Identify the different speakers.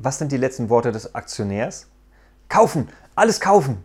Speaker 1: Was sind die letzten Worte des Aktionärs? Kaufen! Alles kaufen!